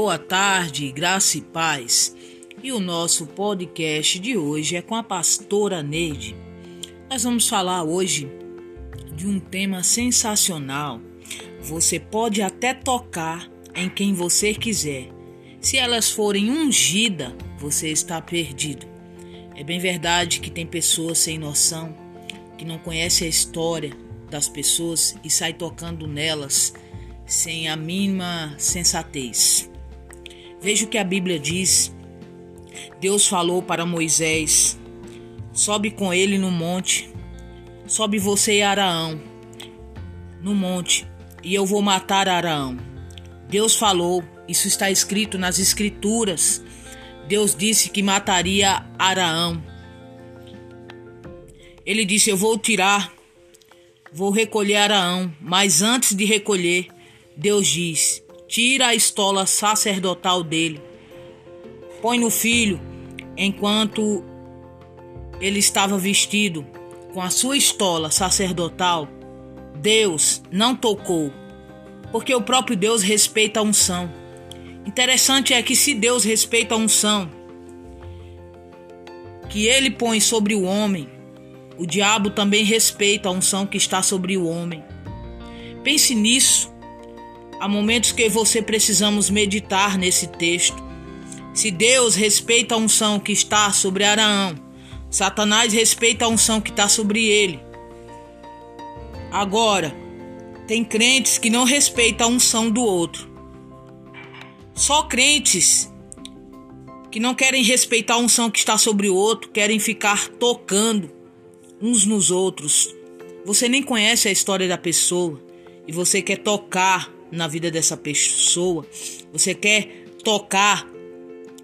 Boa tarde, graça e paz. E o nosso podcast de hoje é com a pastora Neide. Nós vamos falar hoje de um tema sensacional. Você pode até tocar em quem você quiser. Se elas forem ungidas, você está perdido. É bem verdade que tem pessoas sem noção, que não conhecem a história das pessoas e sai tocando nelas sem a mínima sensatez. Veja o que a Bíblia diz. Deus falou para Moisés: Sobe com ele no monte, sobe você e Araão no monte, e eu vou matar Araão. Deus falou, isso está escrito nas Escrituras. Deus disse que mataria Araão. Ele disse: Eu vou tirar, vou recolher Araão, mas antes de recolher, Deus diz: tira a estola sacerdotal dele, põe no filho, enquanto ele estava vestido com a sua estola sacerdotal, Deus não tocou, porque o próprio Deus respeita a unção. Interessante é que se Deus respeita a unção que ele põe sobre o homem, o diabo também respeita a unção que está sobre o homem. Pense nisso. Há momentos que você precisamos meditar nesse texto. Se Deus respeita a unção que está sobre Araão, Satanás respeita a unção que está sobre ele. Agora, tem crentes que não respeitam a unção do outro. Só crentes que não querem respeitar a unção que está sobre o outro, querem ficar tocando uns nos outros. Você nem conhece a história da pessoa e você quer tocar na vida dessa pessoa, você quer tocar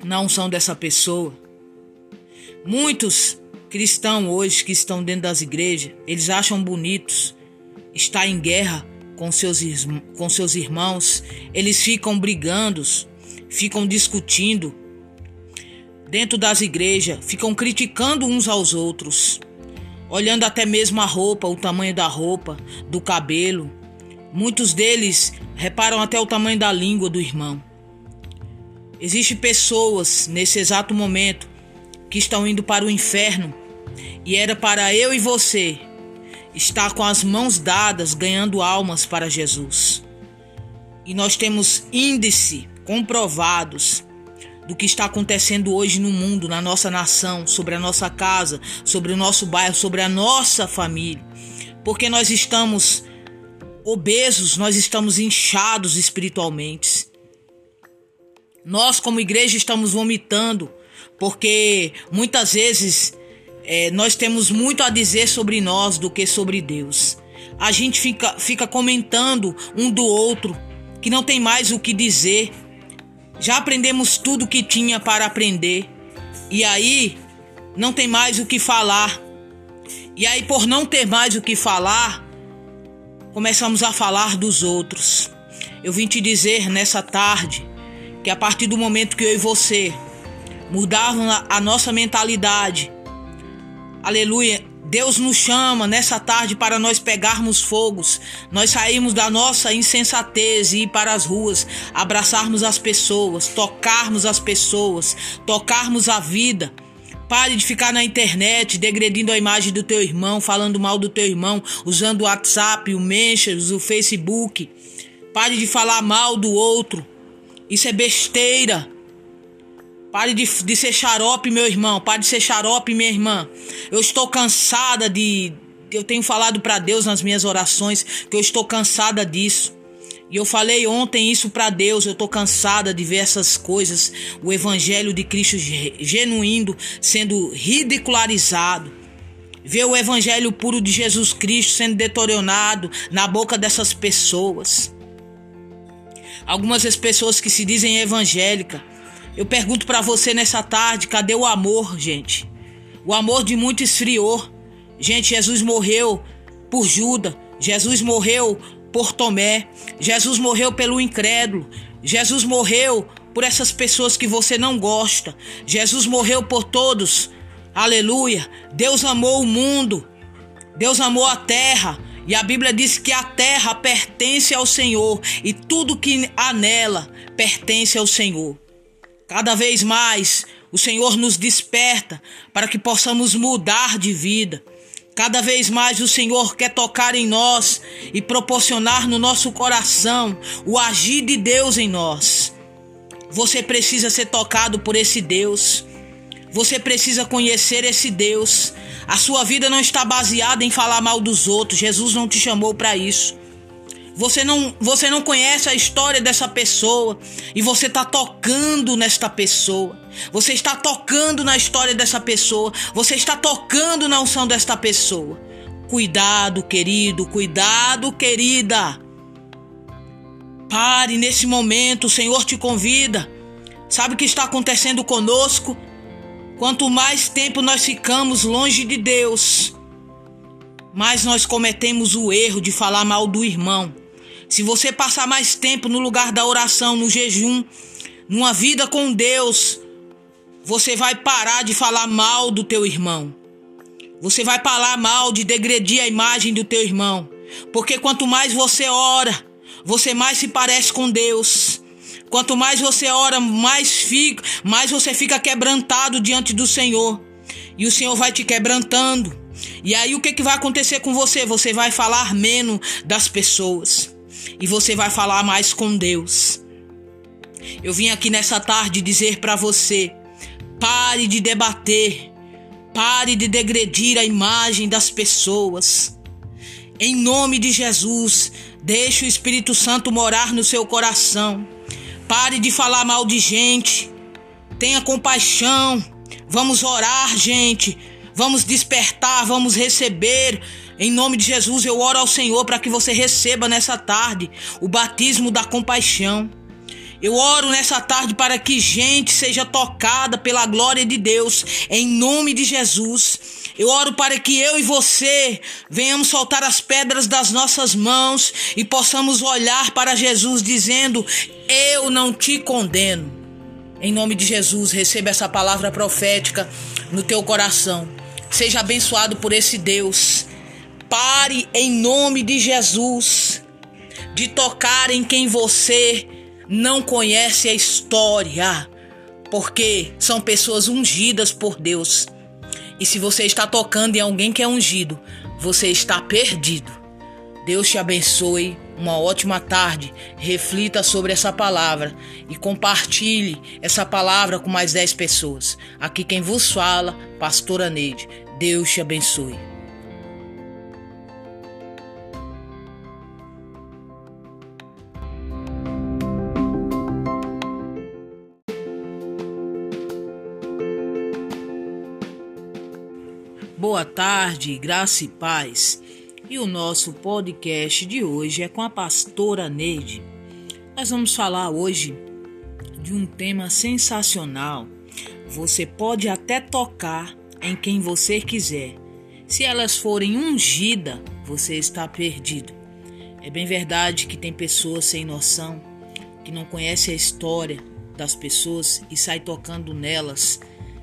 na unção dessa pessoa. Muitos cristãos hoje que estão dentro das igrejas, eles acham bonitos estar em guerra com seus, com seus irmãos, eles ficam brigando, ficam discutindo dentro das igrejas, ficam criticando uns aos outros, olhando até mesmo a roupa, o tamanho da roupa, do cabelo. Muitos deles reparam até o tamanho da língua do irmão. Existem pessoas nesse exato momento que estão indo para o inferno e era para eu e você estar com as mãos dadas ganhando almas para Jesus. E nós temos índice comprovados do que está acontecendo hoje no mundo, na nossa nação, sobre a nossa casa, sobre o nosso bairro, sobre a nossa família. Porque nós estamos obesos, nós estamos inchados espiritualmente. Nós, como igreja, estamos vomitando, porque muitas vezes é, nós temos muito a dizer sobre nós do que sobre Deus. A gente fica, fica comentando um do outro, que não tem mais o que dizer. Já aprendemos tudo que tinha para aprender, e aí não tem mais o que falar. E aí, por não ter mais o que falar, começamos a falar dos outros. Eu vim te dizer nessa tarde que a partir do momento que eu e você mudarmos a nossa mentalidade, aleluia, Deus nos chama nessa tarde para nós pegarmos fogos, nós sairmos da nossa insensatez e ir para as ruas, abraçarmos as pessoas, tocarmos as pessoas, tocarmos a vida Pare de ficar na internet degredindo a imagem do teu irmão, falando mal do teu irmão, usando o WhatsApp, o Messenger, o Facebook. Pare de falar mal do outro. Isso é besteira. Pare de, de ser xarope, meu irmão. Pare de ser xarope, minha irmã. Eu estou cansada de. Eu tenho falado para Deus nas minhas orações que eu estou cansada disso. E eu falei ontem isso para Deus, eu tô cansada de ver essas coisas, o evangelho de Cristo genuíno sendo ridicularizado. Ver o evangelho puro de Jesus Cristo sendo deteriorado na boca dessas pessoas. Algumas das pessoas que se dizem evangélica. Eu pergunto para você nessa tarde, cadê o amor, gente? O amor de muito esfriou. Gente, Jesus morreu por Judas. Jesus morreu por Tomé. Jesus morreu pelo incrédulo. Jesus morreu por essas pessoas que você não gosta. Jesus morreu por todos. Aleluia. Deus amou o mundo. Deus amou a terra E a Bíblia diz que a terra pertence ao Senhor e tudo que há nela pertence ao Senhor. Cada vez mais o Senhor nos desperta para que possamos mudar de vida. Cada vez mais o Senhor quer tocar em nós e proporcionar no nosso coração o agir de Deus em nós. Você precisa ser tocado por esse Deus. Você precisa conhecer esse Deus. A sua vida não está baseada em falar mal dos outros. Jesus não te chamou para isso. Você não, você não conhece a história dessa pessoa e você está tocando nesta pessoa. Você está tocando na história dessa pessoa. Você está tocando na unção desta pessoa. Cuidado, querido, cuidado, querida. Pare nesse momento, o Senhor te convida. Sabe o que está acontecendo conosco? Quanto mais tempo nós ficamos longe de Deus, mais nós cometemos o erro de falar mal do irmão. Se você passar mais tempo no lugar da oração, no jejum, numa vida com Deus, você vai parar de falar mal do teu irmão. Você vai falar mal de degredir a imagem do teu irmão. Porque quanto mais você ora, você mais se parece com Deus. Quanto mais você ora, mais fica, mais você fica quebrantado diante do Senhor. E o Senhor vai te quebrantando. E aí o que, que vai acontecer com você? Você vai falar menos das pessoas. E você vai falar mais com Deus. Eu vim aqui nessa tarde dizer para você: pare de debater, pare de degredir a imagem das pessoas. Em nome de Jesus, deixe o Espírito Santo morar no seu coração. Pare de falar mal de gente. Tenha compaixão. Vamos orar, gente. Vamos despertar, vamos receber. Em nome de Jesus, eu oro ao Senhor para que você receba nessa tarde o batismo da compaixão. Eu oro nessa tarde para que gente seja tocada pela glória de Deus, em nome de Jesus. Eu oro para que eu e você venhamos soltar as pedras das nossas mãos e possamos olhar para Jesus dizendo: Eu não te condeno. Em nome de Jesus, receba essa palavra profética no teu coração. Seja abençoado por esse Deus. Pare em nome de Jesus de tocar em quem você não conhece a história, porque são pessoas ungidas por Deus. E se você está tocando em alguém que é ungido, você está perdido. Deus te abençoe. Uma ótima tarde. Reflita sobre essa palavra e compartilhe essa palavra com mais 10 pessoas. Aqui quem vos fala, Pastora Neide. Deus te abençoe. Boa tarde, graça e paz. E o nosso podcast de hoje é com a pastora Neide. Nós vamos falar hoje de um tema sensacional. Você pode até tocar em quem você quiser. Se elas forem ungidas, você está perdido. É bem verdade que tem pessoas sem noção, que não conhecem a história das pessoas e sai tocando nelas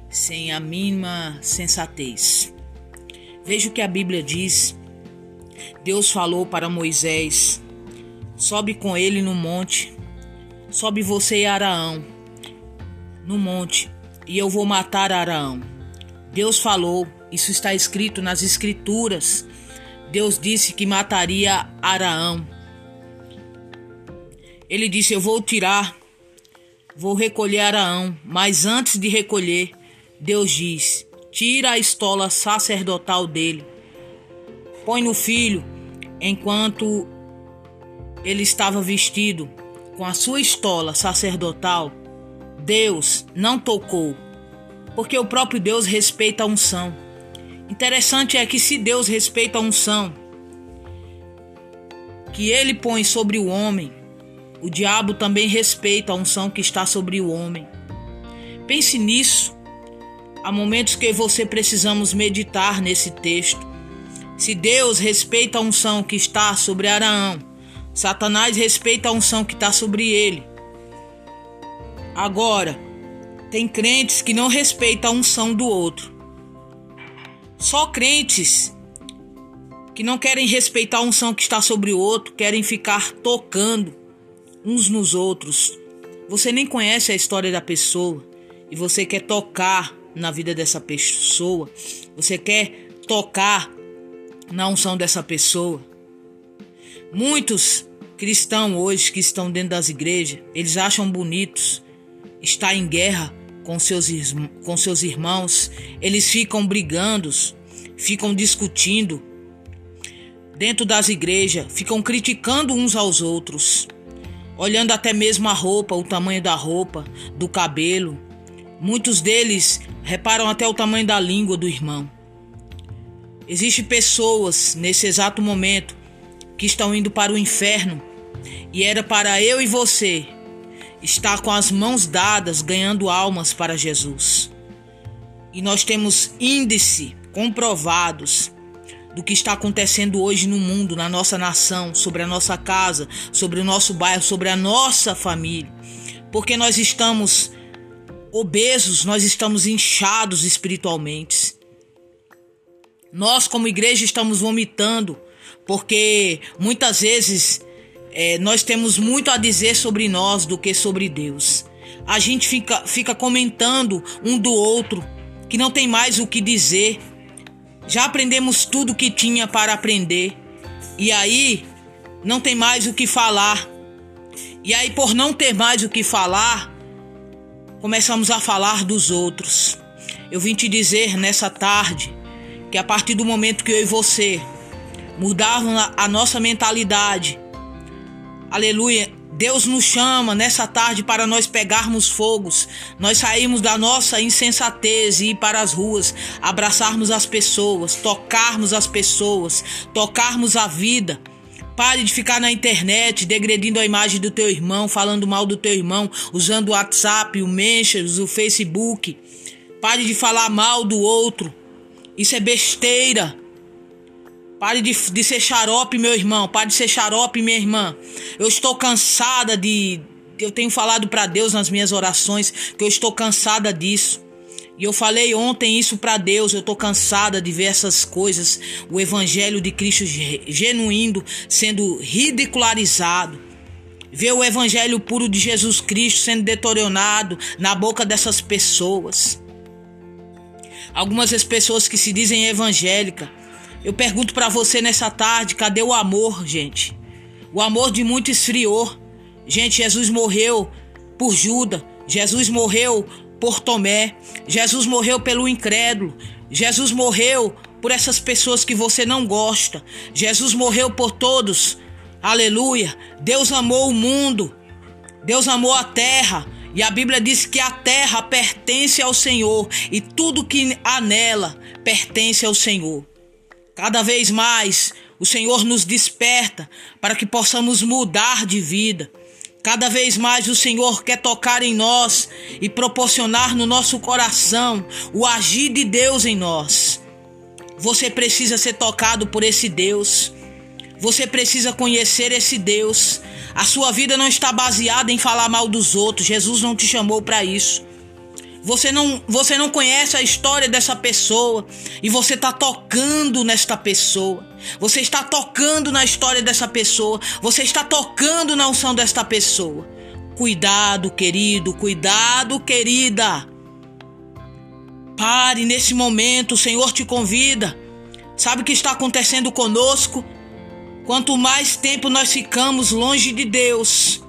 sem a mínima sensatez. Veja o que a Bíblia diz. Deus falou para Moisés: Sobe com ele no monte. Sobe você e Araão no monte, e eu vou matar Araão. Deus falou, isso está escrito nas Escrituras. Deus disse que mataria Araão. Ele disse: Eu vou tirar, vou recolher Araão, mas antes de recolher, Deus diz: tira a estola sacerdotal dele, põe no filho enquanto ele estava vestido com a sua estola sacerdotal. Deus não tocou, porque o próprio Deus respeita a unção. Interessante é que se Deus respeita a unção que ele põe sobre o homem, o diabo também respeita a unção que está sobre o homem. Pense nisso. Há momentos que você precisamos meditar nesse texto. Se Deus respeita a unção que está sobre Araão, Satanás respeita a unção que está sobre ele. Agora, tem crentes que não respeitam a unção do outro. Só crentes que não querem respeitar a unção que está sobre o outro, querem ficar tocando uns nos outros. Você nem conhece a história da pessoa e você quer tocar na vida dessa pessoa, você quer tocar na unção dessa pessoa. Muitos cristãos hoje que estão dentro das igrejas, eles acham bonitos estar em guerra com seus, com seus irmãos, eles ficam brigando, ficam discutindo dentro das igrejas, ficam criticando uns aos outros, olhando até mesmo a roupa, o tamanho da roupa, do cabelo. Muitos deles reparam até o tamanho da língua do irmão. Existem pessoas nesse exato momento que estão indo para o inferno e era para eu e você estar com as mãos dadas ganhando almas para Jesus. E nós temos índice comprovados do que está acontecendo hoje no mundo, na nossa nação, sobre a nossa casa, sobre o nosso bairro, sobre a nossa família. Porque nós estamos obesos, nós estamos inchados espiritualmente. Nós, como igreja, estamos vomitando, porque muitas vezes é, nós temos muito a dizer sobre nós do que sobre Deus. A gente fica, fica comentando um do outro, que não tem mais o que dizer. Já aprendemos tudo que tinha para aprender, e aí não tem mais o que falar. E aí, por não ter mais o que falar, começamos a falar dos outros. Eu vim te dizer nessa tarde que a partir do momento que eu e você mudarmos a nossa mentalidade, aleluia, Deus nos chama nessa tarde para nós pegarmos fogos, nós sairmos da nossa insensatez e ir para as ruas, abraçarmos as pessoas, tocarmos as pessoas, tocarmos a vida. Pare de ficar na internet degredindo a imagem do teu irmão, falando mal do teu irmão, usando o WhatsApp, o Messenger, o Facebook. Pare de falar mal do outro. Isso é besteira. Pare de, de ser xarope, meu irmão. Pare de ser xarope, minha irmã. Eu estou cansada de. Eu tenho falado para Deus nas minhas orações que eu estou cansada disso. E eu falei ontem isso para Deus. Eu estou cansada de ver essas coisas. O evangelho de Cristo genuíno sendo ridicularizado. Ver o evangelho puro de Jesus Cristo sendo deteriorado na boca dessas pessoas. Algumas das pessoas que se dizem evangélica. Eu pergunto para você nessa tarde, cadê o amor, gente? O amor de muito esfriou. Gente, Jesus morreu por Judas. Jesus morreu por Tomé. Jesus morreu pelo incrédulo. Jesus morreu por essas pessoas que você não gosta. Jesus morreu por todos. Aleluia. Deus amou o mundo. Deus amou a terra. E a Bíblia diz que a terra pertence ao Senhor e tudo que há nela pertence ao Senhor. Cada vez mais o Senhor nos desperta para que possamos mudar de vida. Cada vez mais o Senhor quer tocar em nós e proporcionar no nosso coração o agir de Deus em nós. Você precisa ser tocado por esse Deus. Você precisa conhecer esse Deus. A sua vida não está baseada em falar mal dos outros. Jesus não te chamou para isso. Você não, você não conhece a história dessa pessoa e você está tocando nesta pessoa. Você está tocando na história dessa pessoa. Você está tocando na unção desta pessoa. Cuidado, querido, cuidado, querida. Pare nesse momento, o Senhor te convida. Sabe o que está acontecendo conosco? Quanto mais tempo nós ficamos longe de Deus,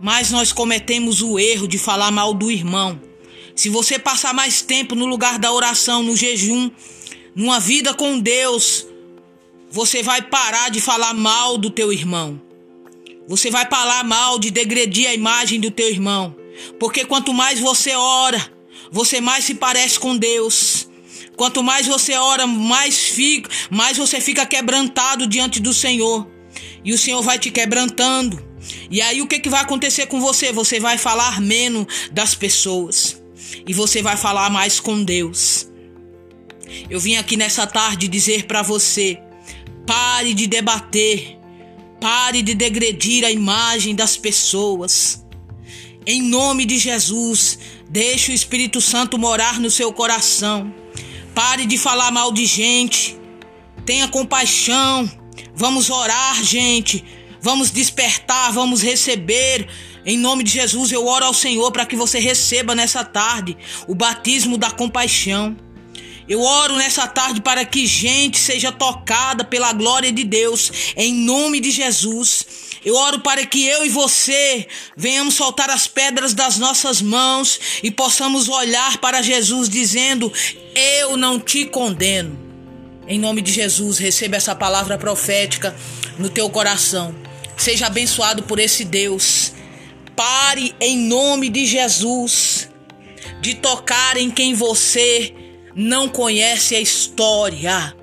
mais nós cometemos o erro de falar mal do irmão. Se você passar mais tempo no lugar da oração, no jejum, numa vida com Deus, você vai parar de falar mal do teu irmão. Você vai falar mal de degredir a imagem do teu irmão. Porque quanto mais você ora, você mais se parece com Deus. Quanto mais você ora, mais fica, mais você fica quebrantado diante do Senhor. E o Senhor vai te quebrantando. E aí o que, que vai acontecer com você? Você vai falar menos das pessoas. E você vai falar mais com Deus. Eu vim aqui nessa tarde dizer para você: pare de debater, pare de degredir a imagem das pessoas. Em nome de Jesus, deixe o Espírito Santo morar no seu coração. Pare de falar mal de gente. Tenha compaixão. Vamos orar, gente. Vamos despertar, vamos receber. Em nome de Jesus, eu oro ao Senhor para que você receba nessa tarde o batismo da compaixão. Eu oro nessa tarde para que gente seja tocada pela glória de Deus, em nome de Jesus. Eu oro para que eu e você venhamos soltar as pedras das nossas mãos e possamos olhar para Jesus dizendo: Eu não te condeno. Em nome de Jesus, receba essa palavra profética no teu coração. Seja abençoado por esse Deus. Pare em nome de Jesus de tocar em quem você não conhece a história,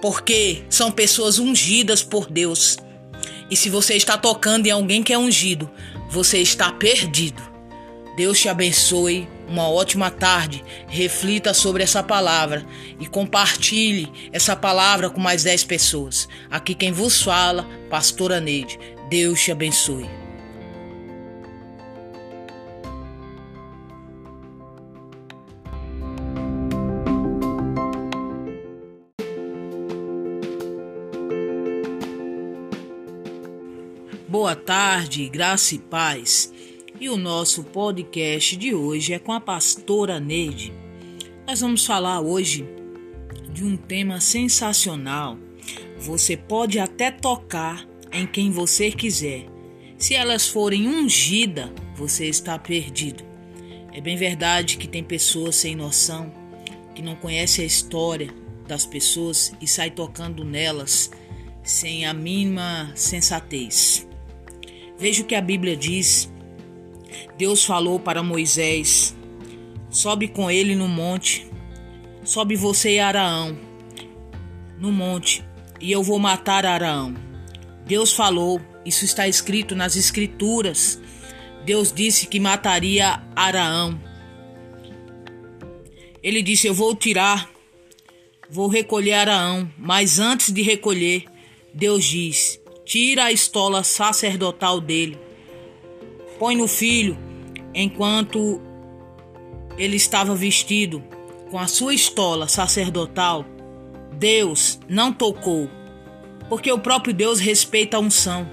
porque são pessoas ungidas por Deus. E se você está tocando em alguém que é ungido, você está perdido. Deus te abençoe. Uma ótima tarde. Reflita sobre essa palavra e compartilhe essa palavra com mais 10 pessoas. Aqui quem vos fala, Pastora Neide. Deus te abençoe. Boa tarde, graça e paz. E o nosso podcast de hoje é com a pastora Neide. Nós vamos falar hoje de um tema sensacional. Você pode até tocar em quem você quiser. Se elas forem ungidas, você está perdido. É bem verdade que tem pessoas sem noção, que não conhecem a história das pessoas e sai tocando nelas sem a mínima sensatez. Veja o que a Bíblia diz. Deus falou para Moisés: Sobe com ele no monte, sobe você e Araão no monte, e eu vou matar Araão. Deus falou, isso está escrito nas Escrituras. Deus disse que mataria Araão. Ele disse: Eu vou tirar, vou recolher Araão, mas antes de recolher, Deus diz: tira a estola sacerdotal dele, põe no filho enquanto ele estava vestido com a sua estola sacerdotal. Deus não tocou, porque o próprio Deus respeita a unção.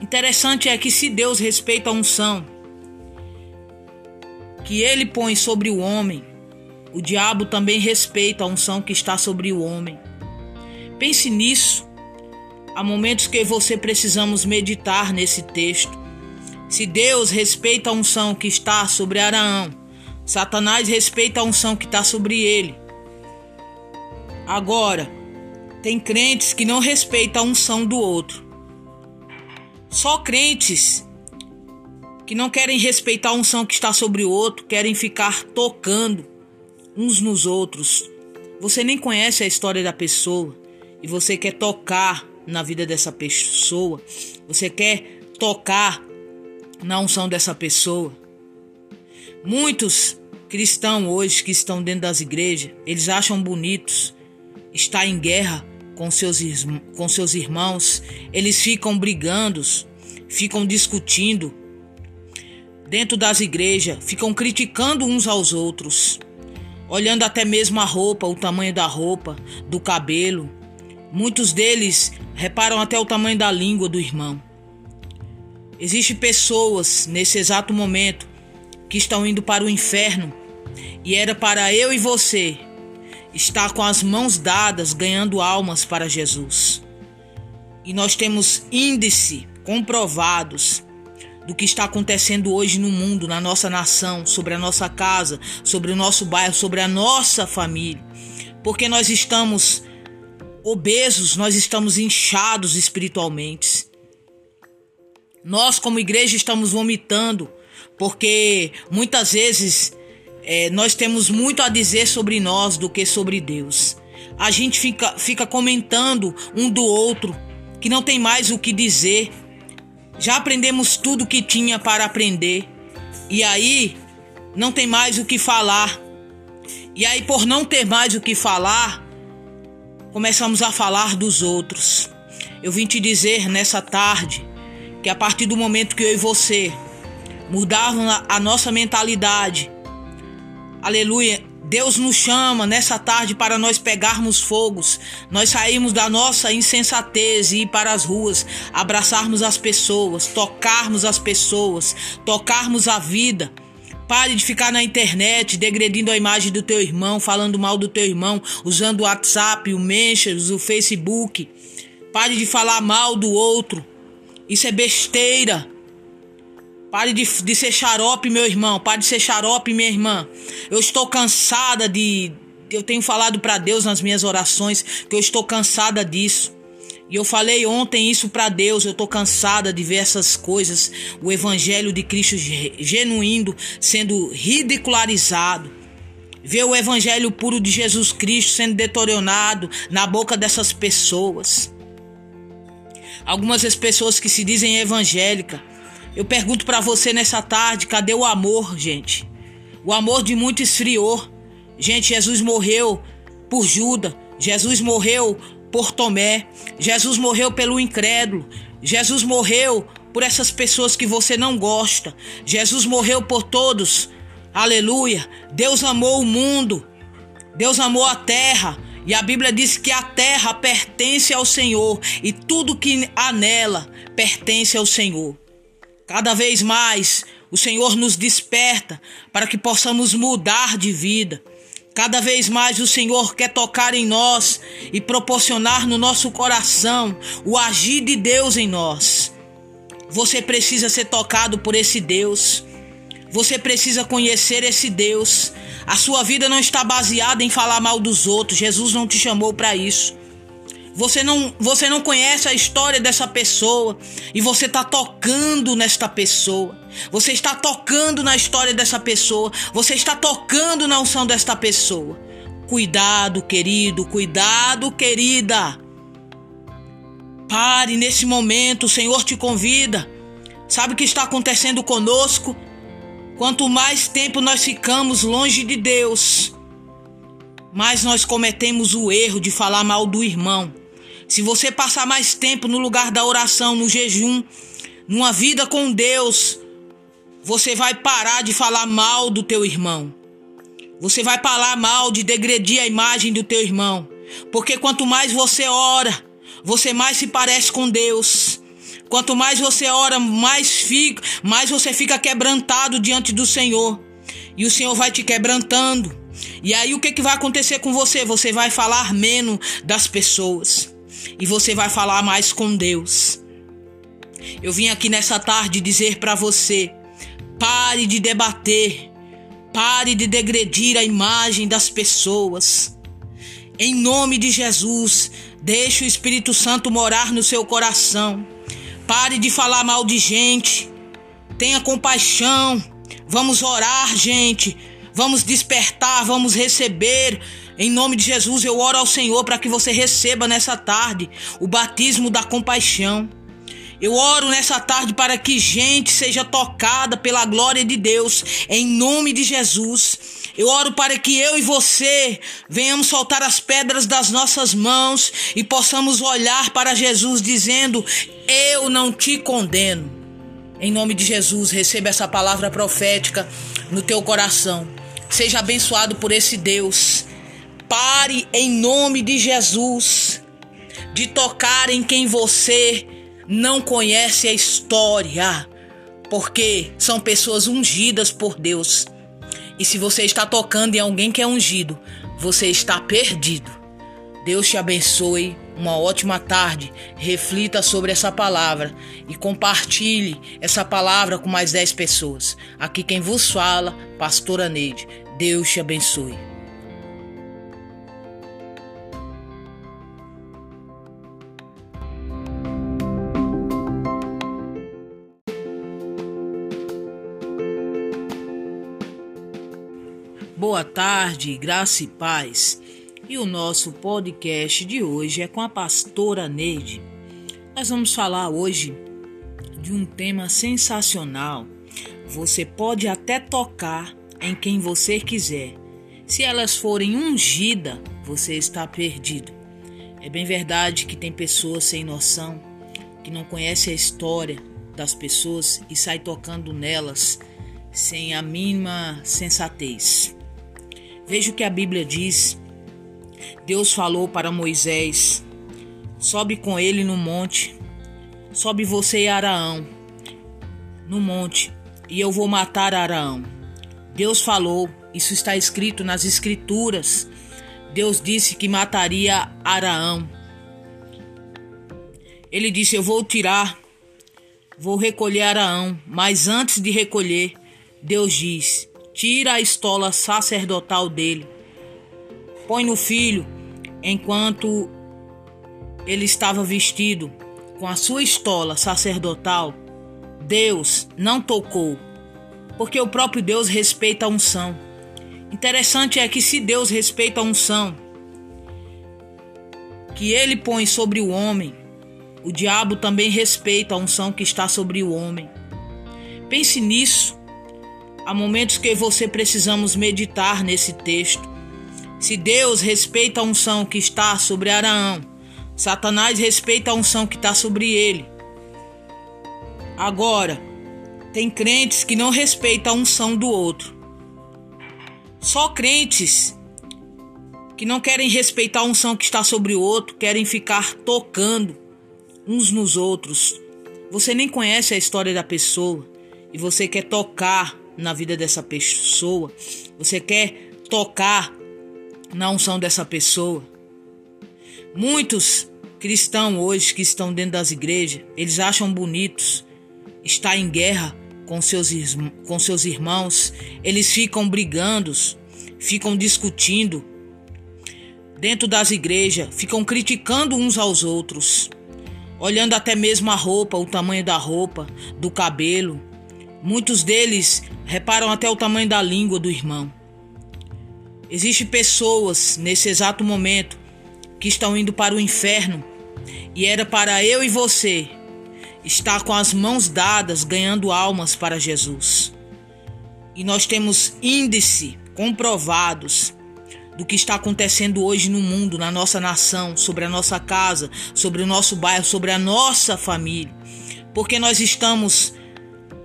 Interessante é que se Deus respeita a unção que ele põe sobre o homem, o diabo também respeita a unção que está sobre o homem. Pense nisso. Há momentos que você precisamos meditar nesse texto. Se Deus respeita a unção que está sobre Araão, Satanás respeita a unção que está sobre ele. Agora, tem crentes que não respeitam a unção do outro. Só crentes que não querem respeitar a unção que está sobre o outro, querem ficar tocando uns nos outros. Você nem conhece a história da pessoa e você quer tocar na vida dessa pessoa, você quer tocar na unção dessa pessoa. Muitos cristãos hoje que estão dentro das igrejas, eles acham bonitos estar em guerra com seus, com seus irmãos, eles ficam brigando, ficam discutindo dentro das igrejas, ficam criticando uns aos outros, olhando até mesmo a roupa, o tamanho da roupa, do cabelo. Muitos deles reparam até o tamanho da língua do irmão. Existem pessoas nesse exato momento que estão indo para o inferno e era para eu e você estar com as mãos dadas ganhando almas para Jesus. E nós temos índice comprovados do que está acontecendo hoje no mundo, na nossa nação, sobre a nossa casa, sobre o nosso bairro, sobre a nossa família. Porque nós estamos obesos, nós estamos inchados espiritualmente. Nós, como igreja, estamos vomitando, porque muitas vezes é, nós temos muito a dizer sobre nós do que sobre Deus. A gente fica, fica comentando um do outro, que não tem mais o que dizer. Já aprendemos tudo que tinha para aprender, e aí não tem mais o que falar. E aí, por não ter mais o que falar, começamos a falar dos outros. Eu vim te dizer nessa tarde que a partir do momento que eu e você mudarmos a nossa mentalidade, aleluia, Deus nos chama nessa tarde para nós pegarmos fogos, nós sairmos da nossa insensatez e ir para as ruas, abraçarmos as pessoas, tocarmos as pessoas, tocarmos a vida. Pare de ficar na internet degredindo a imagem do teu irmão, falando mal do teu irmão, usando o WhatsApp, o Messenger, o Facebook. Pare de falar mal do outro. Isso é besteira. Pare de, de ser xarope, meu irmão. Pare de ser xarope, minha irmã. Eu estou cansada de. Eu tenho falado para Deus nas minhas orações que eu estou cansada disso. E eu falei ontem isso para Deus. Eu estou cansada de ver essas coisas. O evangelho de Cristo genuíno sendo ridicularizado. Ver o evangelho puro de Jesus Cristo sendo deteriorado na boca dessas pessoas. Algumas das pessoas que se dizem evangélicas eu pergunto para você nessa tarde, cadê o amor, gente? O amor de muito esfriou. Gente, Jesus morreu por Judas. Jesus morreu por Tomé. Jesus morreu pelo incrédulo. Jesus morreu por essas pessoas que você não gosta. Jesus morreu por todos. Aleluia. Deus amou o mundo. Deus amou a terra. E a Bíblia diz que a terra pertence ao Senhor e tudo que há nela pertence ao Senhor. Cada vez mais o Senhor nos desperta para que possamos mudar de vida. Cada vez mais o Senhor quer tocar em nós e proporcionar no nosso coração o agir de Deus em nós. Você precisa ser tocado por esse Deus. Você precisa conhecer esse Deus. A sua vida não está baseada em falar mal dos outros. Jesus não te chamou para isso. Você não, você não conhece a história dessa pessoa e você está tocando nesta pessoa. Você está tocando na história dessa pessoa. Você está tocando na unção desta pessoa. Cuidado, querido, cuidado, querida. Pare nesse momento, o Senhor te convida. Sabe o que está acontecendo conosco? Quanto mais tempo nós ficamos longe de Deus, mais nós cometemos o erro de falar mal do irmão se você passar mais tempo no lugar da oração, no jejum, numa vida com Deus, você vai parar de falar mal do teu irmão. Você vai falar mal de degredir a imagem do teu irmão. Porque quanto mais você ora, você mais se parece com Deus. Quanto mais você ora, mais fica, mais você fica quebrantado diante do Senhor. E o Senhor vai te quebrantando. E aí o que, que vai acontecer com você? Você vai falar menos das pessoas e você vai falar mais com Deus. Eu vim aqui nessa tarde dizer para você: pare de debater, pare de degredir a imagem das pessoas. Em nome de Jesus, deixe o Espírito Santo morar no seu coração. Pare de falar mal de gente. Tenha compaixão. Vamos orar, gente. Vamos despertar, vamos receber em nome de Jesus, eu oro ao Senhor para que você receba nessa tarde o batismo da compaixão. Eu oro nessa tarde para que gente seja tocada pela glória de Deus, em nome de Jesus. Eu oro para que eu e você venhamos soltar as pedras das nossas mãos e possamos olhar para Jesus dizendo: Eu não te condeno. Em nome de Jesus, receba essa palavra profética no teu coração. Seja abençoado por esse Deus Pare em nome de Jesus de tocar em quem você não conhece a história, porque são pessoas ungidas por Deus. E se você está tocando em alguém que é ungido, você está perdido. Deus te abençoe. Uma ótima tarde. Reflita sobre essa palavra e compartilhe essa palavra com mais 10 pessoas. Aqui quem vos fala, Pastora Neide. Deus te abençoe. Boa tarde, graça e paz. E o nosso podcast de hoje é com a pastora Neide. Nós vamos falar hoje de um tema sensacional. Você pode até tocar em quem você quiser. Se elas forem ungidas, você está perdido. É bem verdade que tem pessoas sem noção, que não conhecem a história das pessoas e sai tocando nelas sem a mínima sensatez. Veja o que a Bíblia diz. Deus falou para Moisés: Sobe com ele no monte. Sobe você e Araão no monte, e eu vou matar Araão. Deus falou, isso está escrito nas Escrituras. Deus disse que mataria Araão. Ele disse: Eu vou tirar, vou recolher Araão, mas antes de recolher, Deus diz: Tira a estola sacerdotal dele, põe no filho, enquanto ele estava vestido com a sua estola sacerdotal. Deus não tocou, porque o próprio Deus respeita a unção. Interessante é que se Deus respeita a unção que ele põe sobre o homem, o diabo também respeita a unção que está sobre o homem. Pense nisso. Há momentos que você precisamos meditar nesse texto. Se Deus respeita a unção que está sobre Araão, Satanás respeita a unção que está sobre ele. Agora, tem crentes que não respeitam a unção do outro. Só crentes que não querem respeitar a unção que está sobre o outro, querem ficar tocando uns nos outros. Você nem conhece a história da pessoa e você quer tocar na vida dessa pessoa, você quer tocar na unção dessa pessoa. Muitos cristãos hoje que estão dentro das igrejas, eles acham bonitos estar em guerra com seus, com seus irmãos, eles ficam brigando, ficam discutindo dentro das igrejas, ficam criticando uns aos outros, olhando até mesmo a roupa, o tamanho da roupa, do cabelo. Muitos deles reparam até o tamanho da língua do irmão. Existem pessoas nesse exato momento que estão indo para o inferno e era para eu e você está com as mãos dadas ganhando almas para Jesus. E nós temos índice comprovados do que está acontecendo hoje no mundo, na nossa nação, sobre a nossa casa, sobre o nosso bairro, sobre a nossa família. Porque nós estamos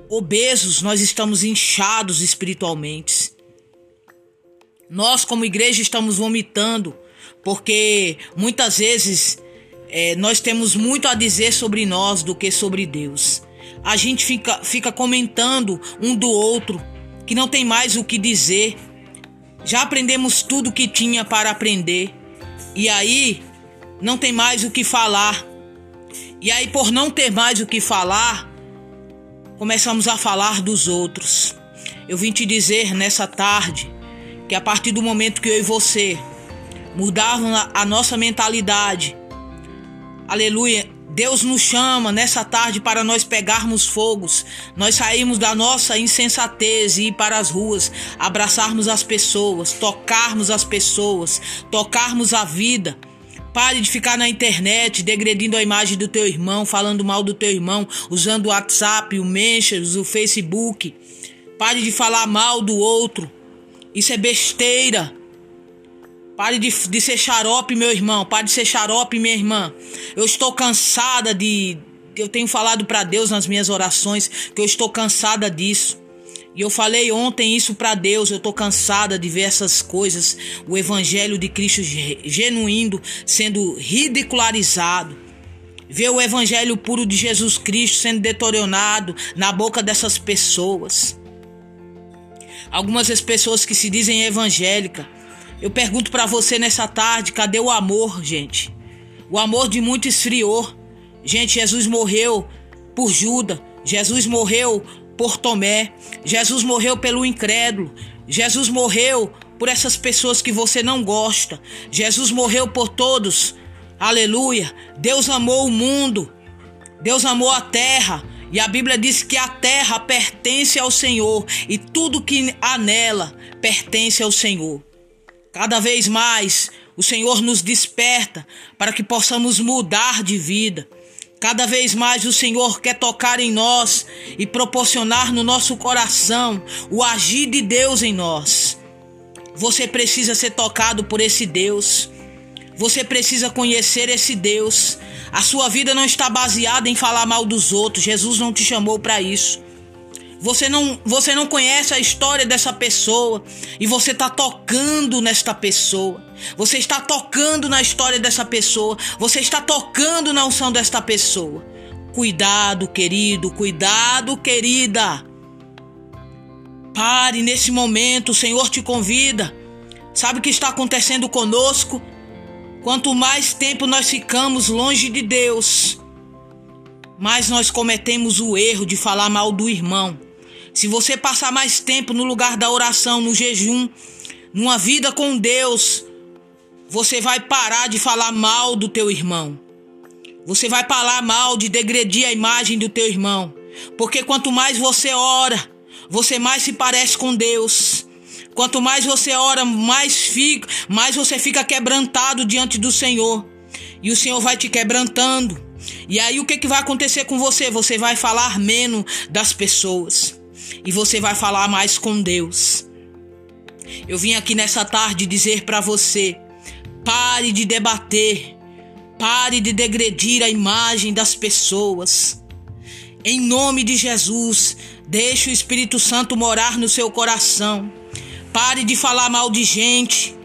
obesos, nós estamos inchados espiritualmente. Nós, como igreja, estamos vomitando, porque muitas vezes é, nós temos muito a dizer sobre nós do que sobre Deus. A gente fica, fica comentando um do outro, que não tem mais o que dizer. Já aprendemos tudo que tinha para aprender. E aí, não tem mais o que falar. E aí, por não ter mais o que falar, começamos a falar dos outros. Eu vim te dizer nessa tarde que a partir do momento que eu e você mudarmos a nossa mentalidade, Aleluia. Deus nos chama nessa tarde para nós pegarmos fogos, nós sairmos da nossa insensatez e ir para as ruas, abraçarmos as pessoas, tocarmos as pessoas, tocarmos a vida. Pare de ficar na internet degredindo a imagem do teu irmão, falando mal do teu irmão, usando o WhatsApp, o Mentions, o Facebook. Pare de falar mal do outro. Isso é besteira. Pare de, de ser xarope, meu irmão. Pare de ser xarope, minha irmã. Eu estou cansada de. Eu tenho falado para Deus nas minhas orações que eu estou cansada disso. E eu falei ontem isso para Deus. Eu estou cansada de ver essas coisas. O evangelho de Cristo genuíno sendo ridicularizado. Ver o evangelho puro de Jesus Cristo sendo deteriorado na boca dessas pessoas. Algumas das pessoas que se dizem evangélicas eu pergunto para você nessa tarde, cadê o amor, gente? O amor de muito esfriou. Gente, Jesus morreu por Judas. Jesus morreu por Tomé. Jesus morreu pelo incrédulo. Jesus morreu por essas pessoas que você não gosta. Jesus morreu por todos. Aleluia. Deus amou o mundo. Deus amou a terra. E a Bíblia diz que a terra pertence ao Senhor e tudo que há nela pertence ao Senhor. Cada vez mais o Senhor nos desperta para que possamos mudar de vida. Cada vez mais o Senhor quer tocar em nós e proporcionar no nosso coração o agir de Deus em nós. Você precisa ser tocado por esse Deus. Você precisa conhecer esse Deus. A sua vida não está baseada em falar mal dos outros. Jesus não te chamou para isso. Você não, você não conhece a história dessa pessoa e você está tocando nesta pessoa. Você está tocando na história dessa pessoa. Você está tocando na unção desta pessoa. Cuidado, querido, cuidado, querida. Pare nesse momento, o Senhor te convida. Sabe o que está acontecendo conosco? Quanto mais tempo nós ficamos longe de Deus, mais nós cometemos o erro de falar mal do irmão. Se você passar mais tempo no lugar da oração, no jejum, numa vida com Deus, você vai parar de falar mal do teu irmão. Você vai falar mal de degredir a imagem do teu irmão. Porque quanto mais você ora, você mais se parece com Deus. Quanto mais você ora, mais fica, mais você fica quebrantado diante do Senhor. E o Senhor vai te quebrantando. E aí o que, que vai acontecer com você? Você vai falar menos das pessoas. E você vai falar mais com Deus. Eu vim aqui nessa tarde dizer para você: pare de debater, pare de degredir a imagem das pessoas. Em nome de Jesus, deixe o Espírito Santo morar no seu coração. Pare de falar mal de gente.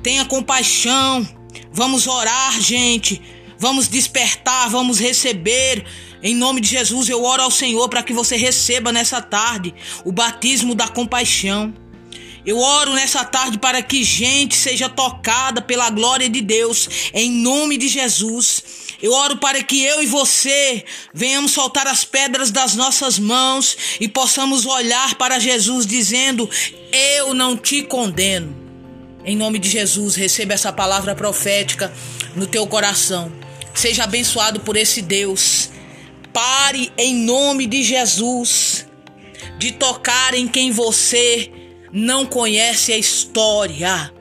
Tenha compaixão. Vamos orar, gente. Vamos despertar, vamos receber. Em nome de Jesus, eu oro ao Senhor para que você receba nessa tarde o batismo da compaixão. Eu oro nessa tarde para que gente seja tocada pela glória de Deus, em nome de Jesus. Eu oro para que eu e você venhamos soltar as pedras das nossas mãos e possamos olhar para Jesus dizendo: Eu não te condeno. Em nome de Jesus, receba essa palavra profética no teu coração. Seja abençoado por esse Deus. Pare em nome de Jesus de tocar em quem você não conhece a história,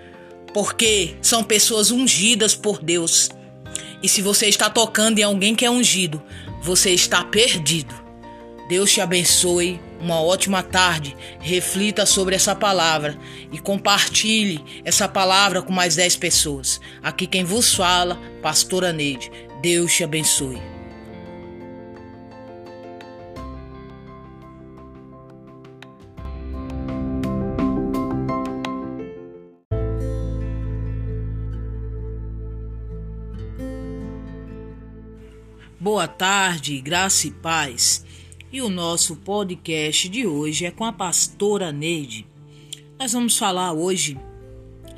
porque são pessoas ungidas por Deus. E se você está tocando em alguém que é ungido, você está perdido. Deus te abençoe. Uma ótima tarde. Reflita sobre essa palavra e compartilhe essa palavra com mais 10 pessoas. Aqui quem vos fala, Pastora Neide. Deus te abençoe. Boa tarde, graça e paz. E o nosso podcast de hoje é com a pastora Neide. Nós vamos falar hoje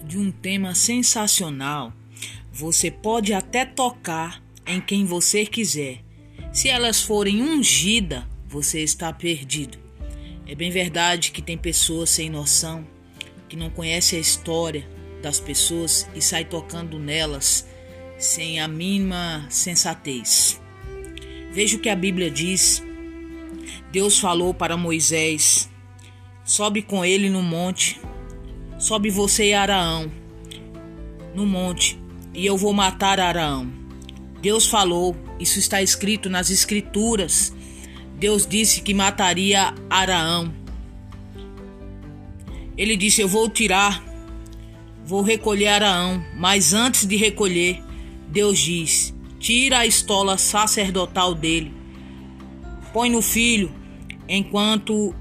de um tema sensacional. Você pode até tocar em quem você quiser. Se elas forem ungidas, você está perdido. É bem verdade que tem pessoas sem noção, que não conhecem a história das pessoas e sai tocando nelas sem a mínima sensatez. Veja o que a Bíblia diz. Deus falou para Moisés: Sobe com ele no monte, sobe você e Araão no monte, e eu vou matar Araão. Deus falou, isso está escrito nas Escrituras. Deus disse que mataria Araão. Ele disse: Eu vou tirar, vou recolher Araão, mas antes de recolher, Deus diz: tira a estola sacerdotal dele, põe no filho, enquanto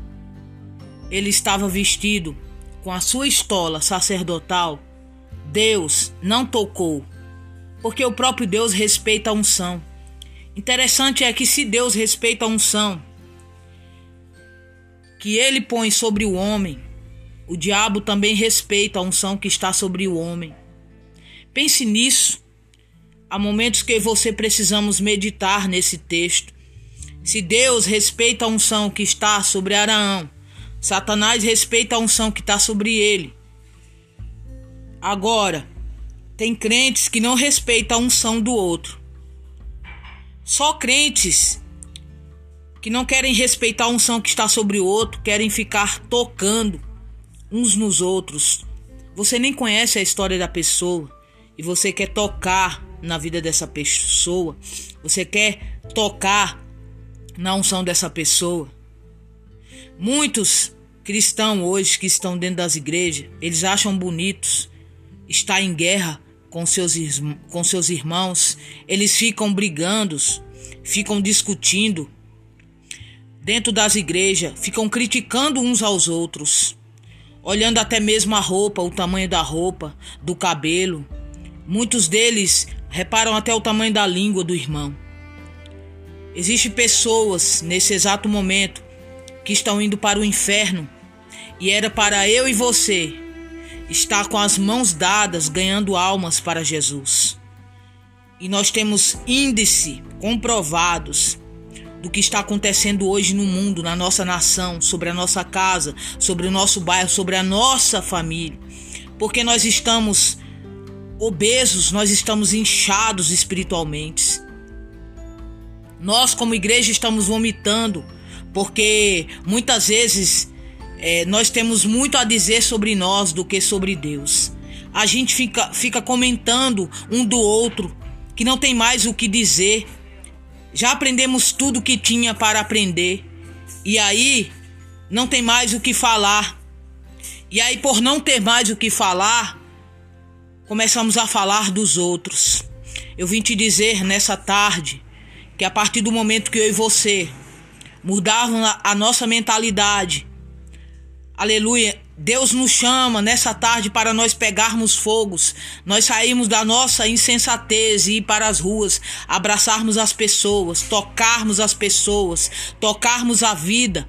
ele estava vestido com a sua estola sacerdotal, Deus não tocou, porque o próprio Deus respeita a unção. Interessante é que se Deus respeita a unção que ele põe sobre o homem, o diabo também respeita a unção que está sobre o homem. Pense nisso. Há momentos que você precisamos meditar nesse texto. Se Deus respeita a unção que está sobre Araão, Satanás respeita a unção que está sobre ele. Agora, tem crentes que não respeitam a unção do outro. Só crentes que não querem respeitar a unção que está sobre o outro, querem ficar tocando uns nos outros. Você nem conhece a história da pessoa e você quer tocar na vida dessa pessoa, você quer tocar na unção dessa pessoa. Muitos cristãos hoje que estão dentro das igrejas, eles acham bonitos estar em guerra com seus, com seus irmãos, eles ficam brigando, ficam discutindo, dentro das igrejas ficam criticando uns aos outros, olhando até mesmo a roupa, o tamanho da roupa, do cabelo. Muitos deles reparam até o tamanho da língua do irmão. Existem pessoas nesse exato momento que estão indo para o inferno e era para eu e você estar com as mãos dadas ganhando almas para Jesus. E nós temos índice comprovados do que está acontecendo hoje no mundo, na nossa nação, sobre a nossa casa, sobre o nosso bairro, sobre a nossa família. Porque nós estamos obesos, nós estamos inchados espiritualmente. Nós, como igreja, estamos vomitando, porque muitas vezes é, nós temos muito a dizer sobre nós do que sobre Deus. A gente fica, fica comentando um do outro, que não tem mais o que dizer. Já aprendemos tudo que tinha para aprender. E aí não tem mais o que falar. E aí, por não ter mais o que falar, começamos a falar dos outros. Eu vim te dizer nessa tarde que a partir do momento que eu e você mudarmos a nossa mentalidade, aleluia, Deus nos chama nessa tarde para nós pegarmos fogos, nós sairmos da nossa insensatez e ir para as ruas, abraçarmos as pessoas, tocarmos as pessoas, tocarmos a vida.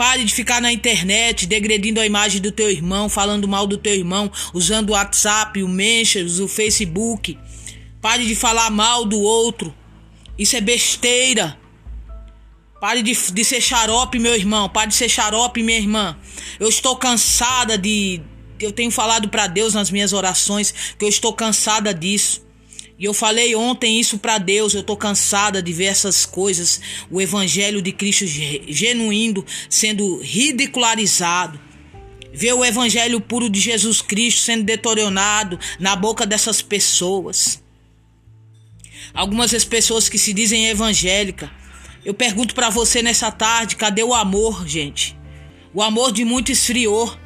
Pare de ficar na internet degredindo a imagem do teu irmão, falando mal do teu irmão, usando o WhatsApp, o Messenger, o Facebook. Pare de falar mal do outro. Isso é besteira. Pare de, de ser xarope, meu irmão. Pare de ser xarope, minha irmã. Eu estou cansada de. Eu tenho falado para Deus nas minhas orações que eu estou cansada disso. E eu falei ontem isso para Deus. Eu estou cansada de ver essas coisas. O evangelho de Cristo genuíno sendo ridicularizado. Ver o evangelho puro de Jesus Cristo sendo deteriorado na boca dessas pessoas. Algumas das pessoas que se dizem evangélica. Eu pergunto para você nessa tarde, cadê o amor, gente? O amor de muito esfriou.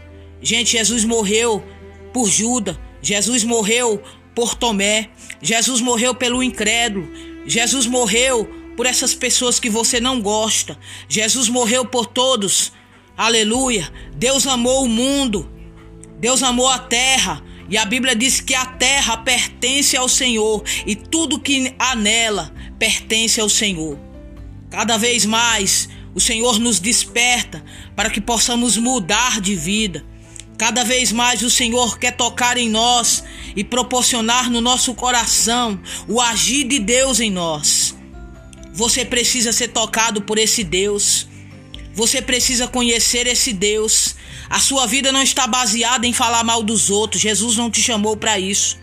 Gente, Jesus morreu por Judas. Jesus morreu por Tomé. Jesus morreu pelo incrédulo. Jesus morreu por essas pessoas que você não gosta. Jesus morreu por todos. Aleluia. Deus amou o mundo. Deus amou a terra. E a Bíblia diz que a terra pertence ao Senhor e tudo que há nela pertence ao Senhor. Cada vez mais o Senhor nos desperta para que possamos mudar de vida. Cada vez mais o Senhor quer tocar em nós e proporcionar no nosso coração o agir de Deus em nós. Você precisa ser tocado por esse Deus. Você precisa conhecer esse Deus. A sua vida não está baseada em falar mal dos outros. Jesus não te chamou para isso.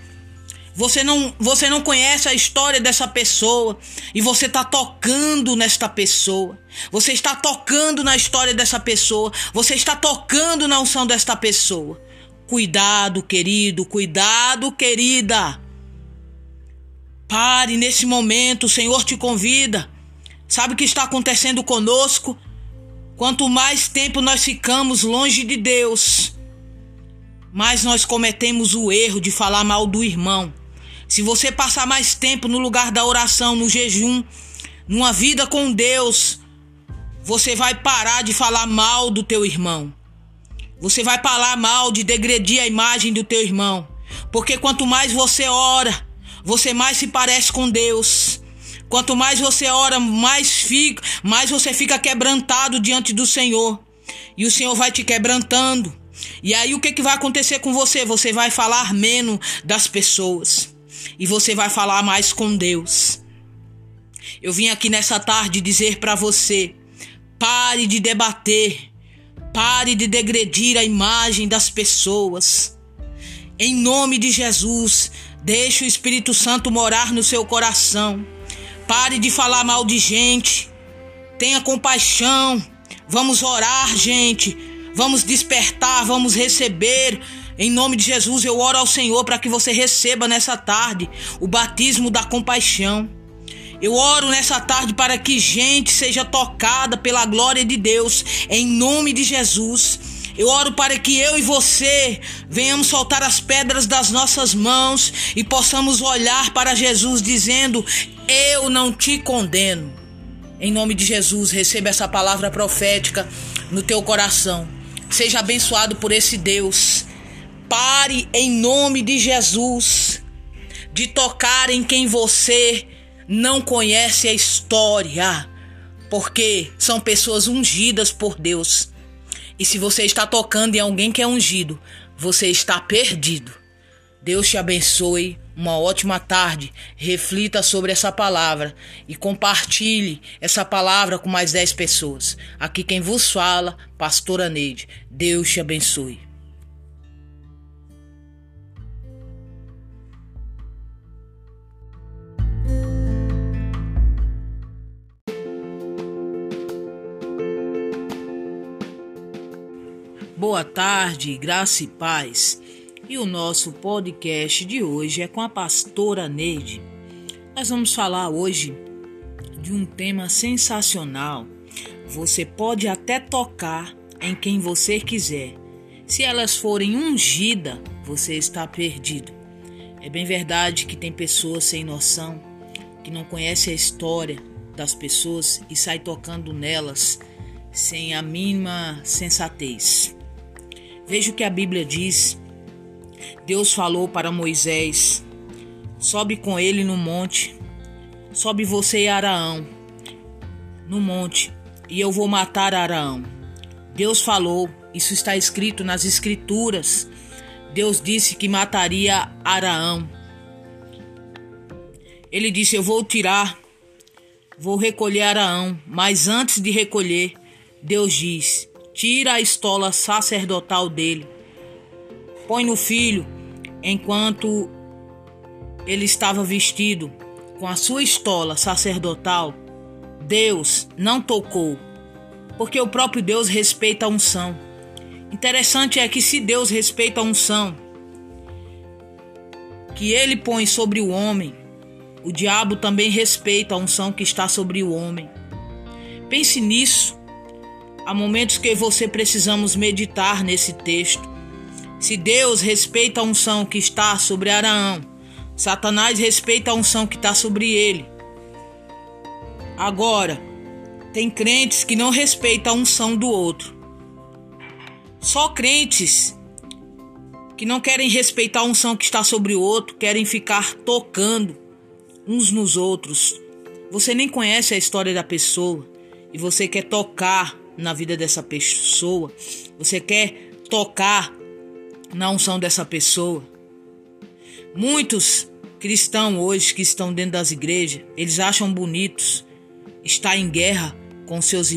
Você não, você não conhece a história dessa pessoa e você está tocando nesta pessoa. Você está tocando na história dessa pessoa. Você está tocando na unção desta pessoa. Cuidado, querido, cuidado, querida. Pare nesse momento, o Senhor te convida. Sabe o que está acontecendo conosco? Quanto mais tempo nós ficamos longe de Deus, mais nós cometemos o erro de falar mal do irmão. Se você passar mais tempo no lugar da oração, no jejum, numa vida com Deus, você vai parar de falar mal do teu irmão. Você vai falar mal de degredir a imagem do teu irmão. Porque quanto mais você ora, você mais se parece com Deus. Quanto mais você ora, mais fica, mais você fica quebrantado diante do Senhor. E o Senhor vai te quebrantando. E aí o que, que vai acontecer com você? Você vai falar menos das pessoas. E você vai falar mais com Deus. Eu vim aqui nessa tarde dizer para você: pare de debater, pare de degredir a imagem das pessoas. Em nome de Jesus, deixe o Espírito Santo morar no seu coração. Pare de falar mal de gente. Tenha compaixão. Vamos orar, gente. Vamos despertar, vamos receber. Em nome de Jesus, eu oro ao Senhor para que você receba nessa tarde o batismo da compaixão. Eu oro nessa tarde para que gente seja tocada pela glória de Deus, em nome de Jesus. Eu oro para que eu e você venhamos soltar as pedras das nossas mãos e possamos olhar para Jesus dizendo: Eu não te condeno. Em nome de Jesus, receba essa palavra profética no teu coração. Seja abençoado por esse Deus. Pare em nome de Jesus de tocar em quem você não conhece a história, porque são pessoas ungidas por Deus. E se você está tocando em alguém que é ungido, você está perdido. Deus te abençoe. Uma ótima tarde. Reflita sobre essa palavra e compartilhe essa palavra com mais 10 pessoas. Aqui quem vos fala, Pastora Neide. Deus te abençoe. Boa tarde, graça e paz. E o nosso podcast de hoje é com a pastora Neide. Nós vamos falar hoje de um tema sensacional. Você pode até tocar em quem você quiser. Se elas forem ungidas, você está perdido. É bem verdade que tem pessoas sem noção, que não conhecem a história das pessoas e sai tocando nelas sem a mínima sensatez. Veja o que a Bíblia diz. Deus falou para Moisés: Sobe com ele no monte, sobe você e Araão no monte, e eu vou matar Araão. Deus falou, isso está escrito nas Escrituras. Deus disse que mataria Araão. Ele disse: Eu vou tirar, vou recolher Araão, mas antes de recolher, Deus diz: tira a estola sacerdotal dele, põe no filho, enquanto ele estava vestido com a sua estola sacerdotal. Deus não tocou, porque o próprio Deus respeita a unção. Interessante é que se Deus respeita a unção que ele põe sobre o homem, o diabo também respeita a unção que está sobre o homem. Pense nisso. Há momentos que você precisamos meditar nesse texto. Se Deus respeita a unção que está sobre Araão, Satanás respeita a unção que está sobre ele. Agora, tem crentes que não respeitam a unção do outro. Só crentes que não querem respeitar a unção que está sobre o outro, querem ficar tocando uns nos outros. Você nem conhece a história da pessoa e você quer tocar na vida dessa pessoa, você quer tocar na unção dessa pessoa. Muitos cristãos hoje que estão dentro das igrejas, eles acham bonitos estar em guerra com seus,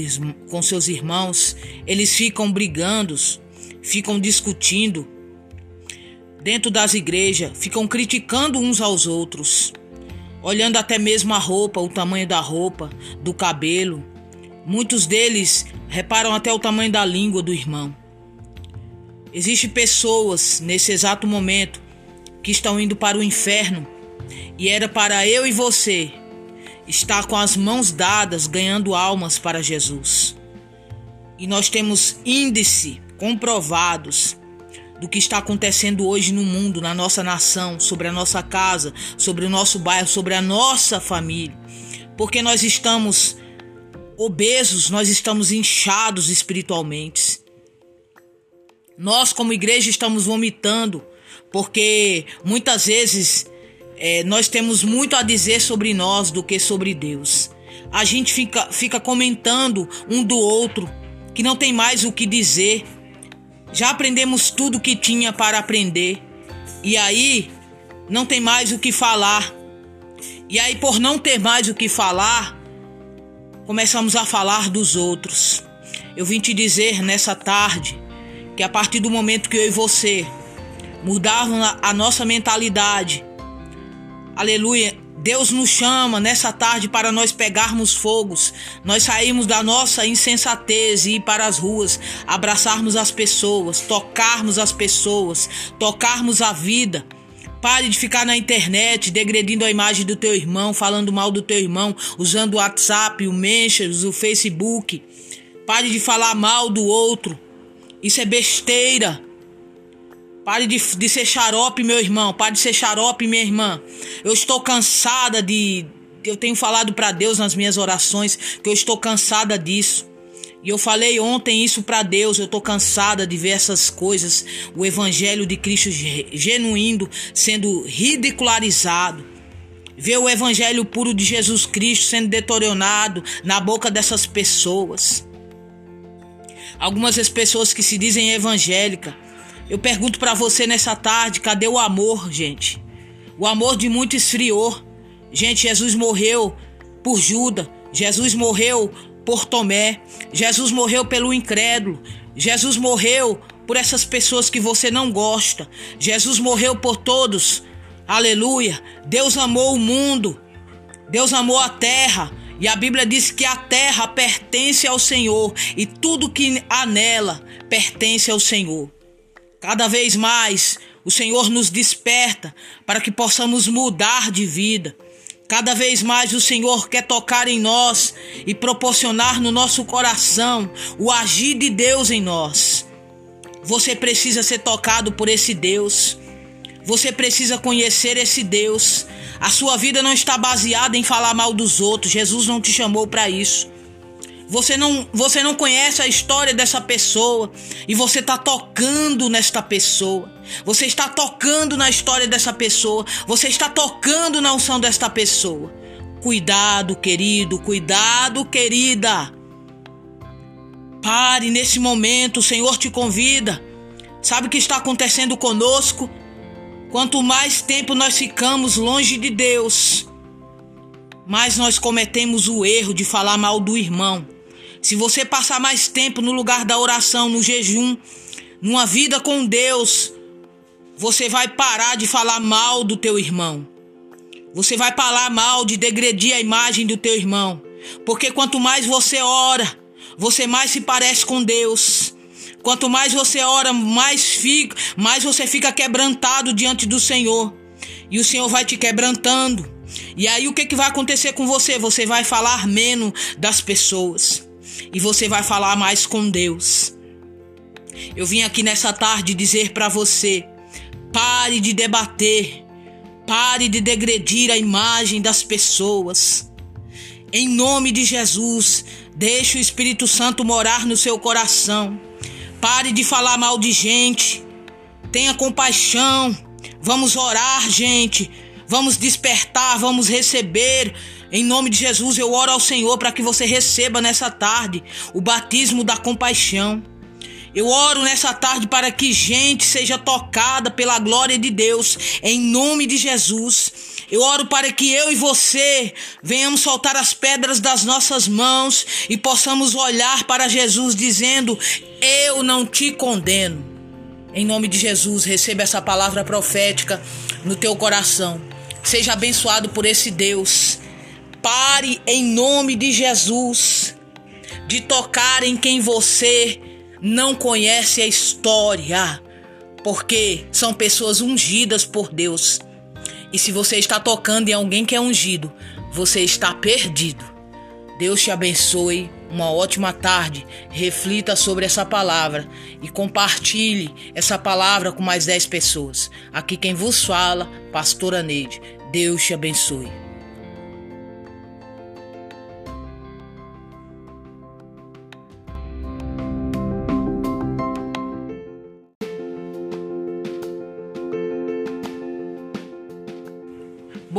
com seus irmãos, eles ficam brigando, ficam discutindo dentro das igrejas, ficam criticando uns aos outros, olhando até mesmo a roupa, o tamanho da roupa, do cabelo. Muitos deles reparam até o tamanho da língua do irmão. Existem pessoas nesse exato momento que estão indo para o inferno e era para eu e você estar com as mãos dadas ganhando almas para Jesus. E nós temos índice comprovados do que está acontecendo hoje no mundo, na nossa nação, sobre a nossa casa, sobre o nosso bairro, sobre a nossa família. Porque nós estamos obesos, nós estamos inchados espiritualmente. Nós, como igreja, estamos vomitando, porque muitas vezes é, nós temos muito a dizer sobre nós do que sobre Deus. A gente fica, fica comentando um do outro, que não tem mais o que dizer. Já aprendemos tudo que tinha para aprender, e aí não tem mais o que falar. E aí, por não ter mais o que falar, começamos a falar dos outros. Eu vim te dizer nessa tarde que a partir do momento que eu e você mudarmos a nossa mentalidade, aleluia, Deus nos chama nessa tarde para nós pegarmos fogos, nós sairmos da nossa insensatez e ir para as ruas, abraçarmos as pessoas, tocarmos as pessoas, tocarmos a vida Pare de ficar na internet degredindo a imagem do teu irmão, falando mal do teu irmão, usando o WhatsApp, o Messenger, o Facebook. Pare de falar mal do outro. Isso é besteira. Pare de, de ser xarope, meu irmão. Pare de ser xarope, minha irmã. Eu estou cansada de eu tenho falado para Deus nas minhas orações que eu estou cansada disso. E eu falei ontem isso para Deus, eu tô cansada de ver essas coisas, o evangelho de Cristo genuíno sendo ridicularizado. Ver o evangelho puro de Jesus Cristo sendo deteriorado na boca dessas pessoas. Algumas das pessoas que se dizem evangélica. Eu pergunto para você nessa tarde, cadê o amor, gente? O amor de muito esfriou. Gente, Jesus morreu por Judas. Jesus morreu por Tomé. Jesus morreu pelo incrédulo. Jesus morreu por essas pessoas que você não gosta. Jesus morreu por todos. Aleluia. Deus amou o mundo. Deus amou a terra. E a Bíblia diz que a terra pertence ao Senhor e tudo que há nela pertence ao Senhor. Cada vez mais o Senhor nos desperta para que possamos mudar de vida. Cada vez mais o Senhor quer tocar em nós e proporcionar no nosso coração o agir de Deus em nós. Você precisa ser tocado por esse Deus. Você precisa conhecer esse Deus. A sua vida não está baseada em falar mal dos outros. Jesus não te chamou para isso. Você não, você não conhece a história dessa pessoa e você está tocando nesta pessoa. Você está tocando na história dessa pessoa. Você está tocando na unção desta pessoa. Cuidado, querido, cuidado, querida. Pare nesse momento, o Senhor te convida. Sabe o que está acontecendo conosco? Quanto mais tempo nós ficamos longe de Deus, mais nós cometemos o erro de falar mal do irmão. Se você passar mais tempo no lugar da oração, no jejum, numa vida com Deus, você vai parar de falar mal do teu irmão. Você vai falar mal de degredir a imagem do teu irmão. Porque quanto mais você ora, você mais se parece com Deus. Quanto mais você ora, mais fica, mais você fica quebrantado diante do Senhor. E o Senhor vai te quebrantando. E aí o que, que vai acontecer com você? Você vai falar menos das pessoas e você vai falar mais com Deus. Eu vim aqui nessa tarde dizer para você: pare de debater, pare de degredir a imagem das pessoas. Em nome de Jesus, deixe o Espírito Santo morar no seu coração. Pare de falar mal de gente. Tenha compaixão. Vamos orar, gente. Vamos despertar, vamos receber em nome de Jesus, eu oro ao Senhor para que você receba nessa tarde o batismo da compaixão. Eu oro nessa tarde para que gente seja tocada pela glória de Deus, em nome de Jesus. Eu oro para que eu e você venhamos soltar as pedras das nossas mãos e possamos olhar para Jesus dizendo: Eu não te condeno. Em nome de Jesus, receba essa palavra profética no teu coração. Seja abençoado por esse Deus Pare em nome de Jesus de tocar em quem você não conhece a história, porque são pessoas ungidas por Deus. E se você está tocando em alguém que é ungido, você está perdido. Deus te abençoe. Uma ótima tarde. Reflita sobre essa palavra e compartilhe essa palavra com mais 10 pessoas. Aqui quem vos fala, Pastora Neide. Deus te abençoe.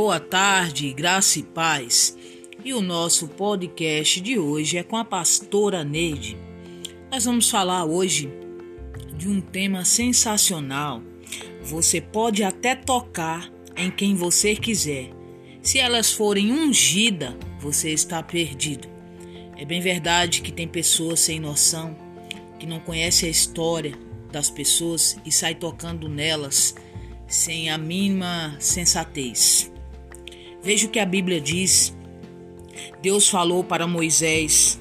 Boa tarde, graça e paz. E o nosso podcast de hoje é com a pastora Neide. Nós vamos falar hoje de um tema sensacional. Você pode até tocar em quem você quiser. Se elas forem ungidas, você está perdido. É bem verdade que tem pessoas sem noção, que não conhecem a história das pessoas e sai tocando nelas sem a mínima sensatez. Veja o que a Bíblia diz. Deus falou para Moisés: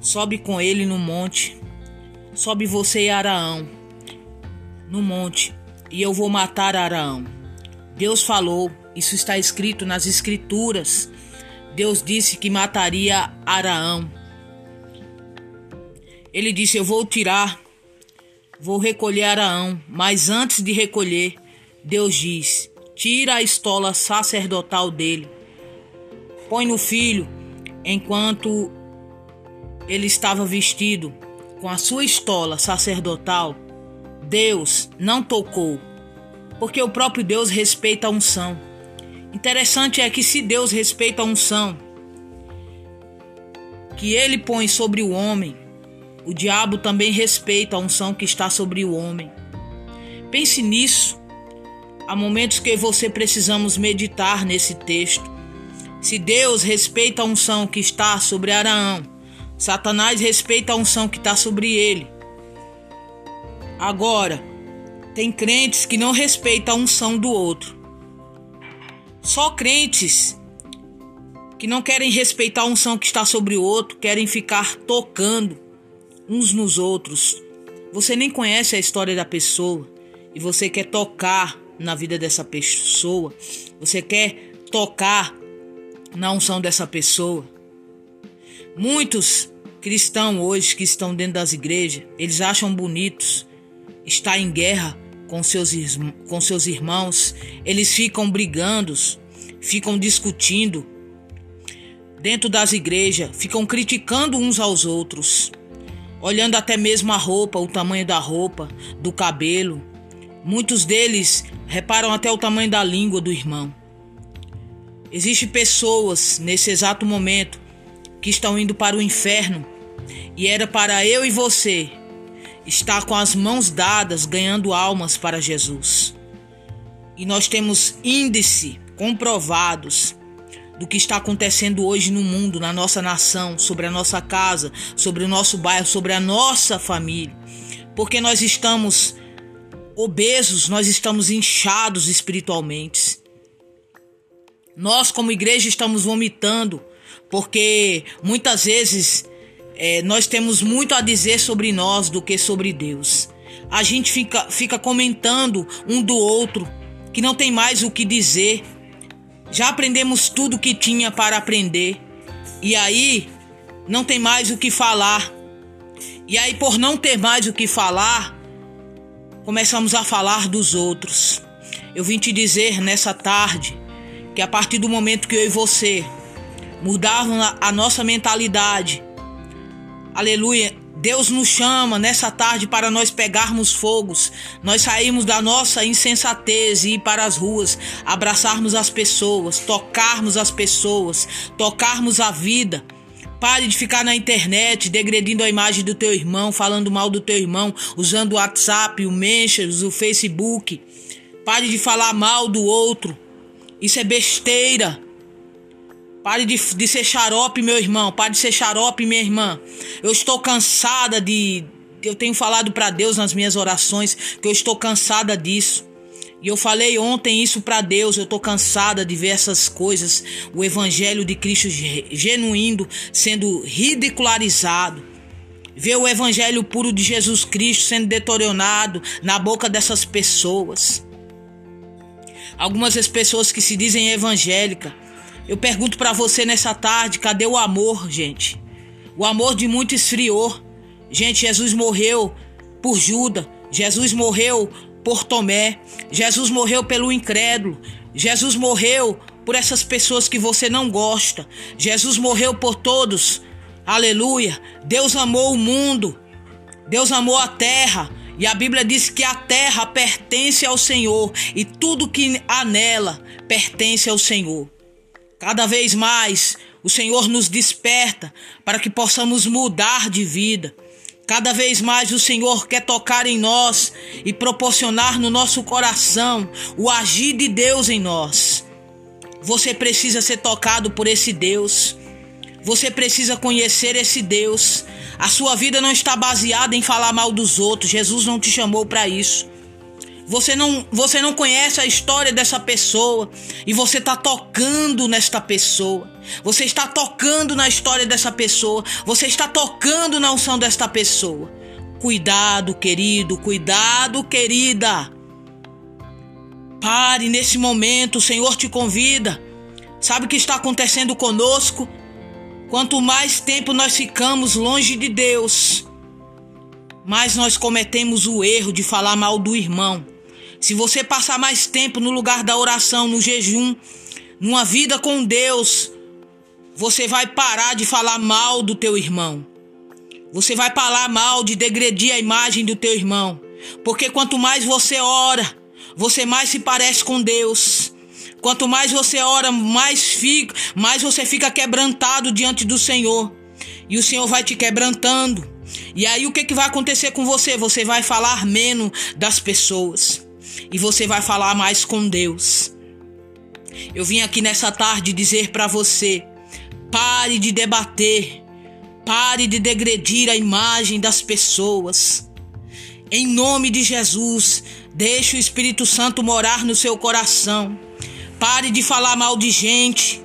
Sobe com ele no monte, sobe você e Araão no monte, e eu vou matar Araão. Deus falou, isso está escrito nas Escrituras. Deus disse que mataria Araão. Ele disse: Eu vou tirar, vou recolher Araão, mas antes de recolher, Deus diz: Tira a estola sacerdotal dele. põe no filho enquanto ele estava vestido com a sua estola sacerdotal, Deus não tocou, porque o próprio Deus respeita a unção. Interessante é que se Deus respeita a unção que ele põe sobre o homem, o diabo também respeita a unção que está sobre o homem. Pense nisso. Há momentos que você precisamos meditar nesse texto. Se Deus respeita a unção que está sobre Araão, Satanás respeita a unção que está sobre ele. Agora, tem crentes que não respeitam a unção do outro. Só crentes que não querem respeitar a unção que está sobre o outro, querem ficar tocando uns nos outros. Você nem conhece a história da pessoa e você quer tocar na vida dessa pessoa, você quer tocar na unção dessa pessoa. Muitos cristãos hoje que estão dentro das igrejas, eles acham bonitos estar em guerra com seus, com seus irmãos, eles ficam brigando, ficam discutindo dentro das igrejas, ficam criticando uns aos outros, olhando até mesmo a roupa, o tamanho da roupa, do cabelo. Muitos deles reparam até o tamanho da língua do irmão. Existem pessoas nesse exato momento que estão indo para o inferno e era para eu e você estar com as mãos dadas ganhando almas para Jesus. E nós temos índice comprovados do que está acontecendo hoje no mundo, na nossa nação, sobre a nossa casa, sobre o nosso bairro, sobre a nossa família. Porque nós estamos obesos, nós estamos inchados espiritualmente. Nós, como igreja, estamos vomitando, porque muitas vezes é, nós temos muito a dizer sobre nós do que sobre Deus. A gente fica, fica comentando um do outro, que não tem mais o que dizer. Já aprendemos tudo que tinha para aprender. E aí, não tem mais o que falar. E aí, por não ter mais o que falar, começamos a falar dos outros. Eu vim te dizer nessa tarde que a partir do momento que eu e você mudarmos a nossa mentalidade, aleluia, Deus nos chama nessa tarde para nós pegarmos fogos, nós sairmos da nossa insensatez e ir para as ruas, abraçarmos as pessoas, tocarmos as pessoas, tocarmos a vida. Pare de ficar na internet degredindo a imagem do teu irmão, falando mal do teu irmão, usando o WhatsApp, o Messenger, o Facebook. Pare de falar mal do outro. Isso é besteira. Pare de, de ser xarope, meu irmão. Pare de ser xarope, minha irmã. Eu estou cansada de. Eu tenho falado para Deus nas minhas orações que eu estou cansada disso. E eu falei ontem isso para Deus. Eu estou cansada de ver essas coisas. O evangelho de Cristo genuíno sendo ridicularizado. Ver o evangelho puro de Jesus Cristo sendo deteriorado na boca dessas pessoas. Algumas das pessoas que se dizem evangélica. Eu pergunto para você nessa tarde, cadê o amor, gente? O amor de muito esfriou. Gente, Jesus morreu por Judas. Jesus morreu por Tomé. Jesus morreu pelo incrédulo. Jesus morreu por essas pessoas que você não gosta. Jesus morreu por todos. Aleluia. Deus amou o mundo. Deus amou a terra. E a Bíblia diz que a terra pertence ao Senhor e tudo que há nela pertence ao Senhor. Cada vez mais o Senhor nos desperta para que possamos mudar de vida. Cada vez mais o Senhor quer tocar em nós e proporcionar no nosso coração o agir de Deus em nós. Você precisa ser tocado por esse Deus. Você precisa conhecer esse Deus. A sua vida não está baseada em falar mal dos outros. Jesus não te chamou para isso. Você não, você não conhece a história dessa pessoa e você está tocando nesta pessoa. Você está tocando na história dessa pessoa. Você está tocando na unção desta pessoa. Cuidado, querido, cuidado, querida. Pare nesse momento, o Senhor te convida. Sabe o que está acontecendo conosco? Quanto mais tempo nós ficamos longe de Deus, mais nós cometemos o erro de falar mal do irmão. Se você passar mais tempo no lugar da oração, no jejum, numa vida com Deus, você vai parar de falar mal do teu irmão. Você vai falar mal de degredir a imagem do teu irmão. Porque quanto mais você ora, você mais se parece com Deus. Quanto mais você ora, mais fica, mais você fica quebrantado diante do Senhor. E o Senhor vai te quebrantando. E aí o que, que vai acontecer com você? Você vai falar menos das pessoas. E você vai falar mais com Deus. Eu vim aqui nessa tarde dizer para você: pare de debater, pare de degredir a imagem das pessoas. Em nome de Jesus, deixe o Espírito Santo morar no seu coração. Pare de falar mal de gente.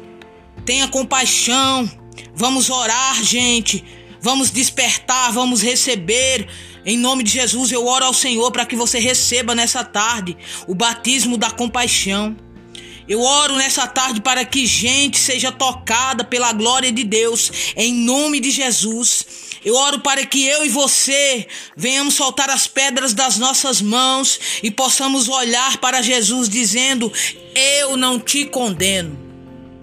Tenha compaixão. Vamos orar, gente. Vamos despertar, vamos receber. Em nome de Jesus, eu oro ao Senhor para que você receba nessa tarde o batismo da compaixão. Eu oro nessa tarde para que gente seja tocada pela glória de Deus, em nome de Jesus. Eu oro para que eu e você venhamos soltar as pedras das nossas mãos e possamos olhar para Jesus dizendo: Eu não te condeno.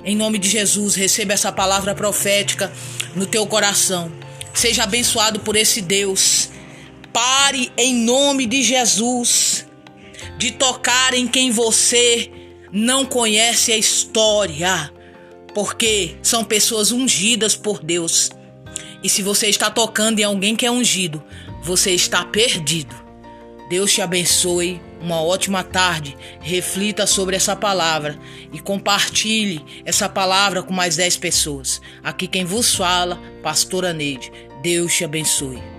Em nome de Jesus, receba essa palavra profética no teu coração. Seja abençoado por esse Deus. Pare em nome de Jesus de tocar em quem você não conhece a história, porque são pessoas ungidas por Deus. E se você está tocando em alguém que é ungido, você está perdido. Deus te abençoe. Uma ótima tarde. Reflita sobre essa palavra e compartilhe essa palavra com mais 10 pessoas. Aqui quem vos fala, Pastora Neide. Deus te abençoe.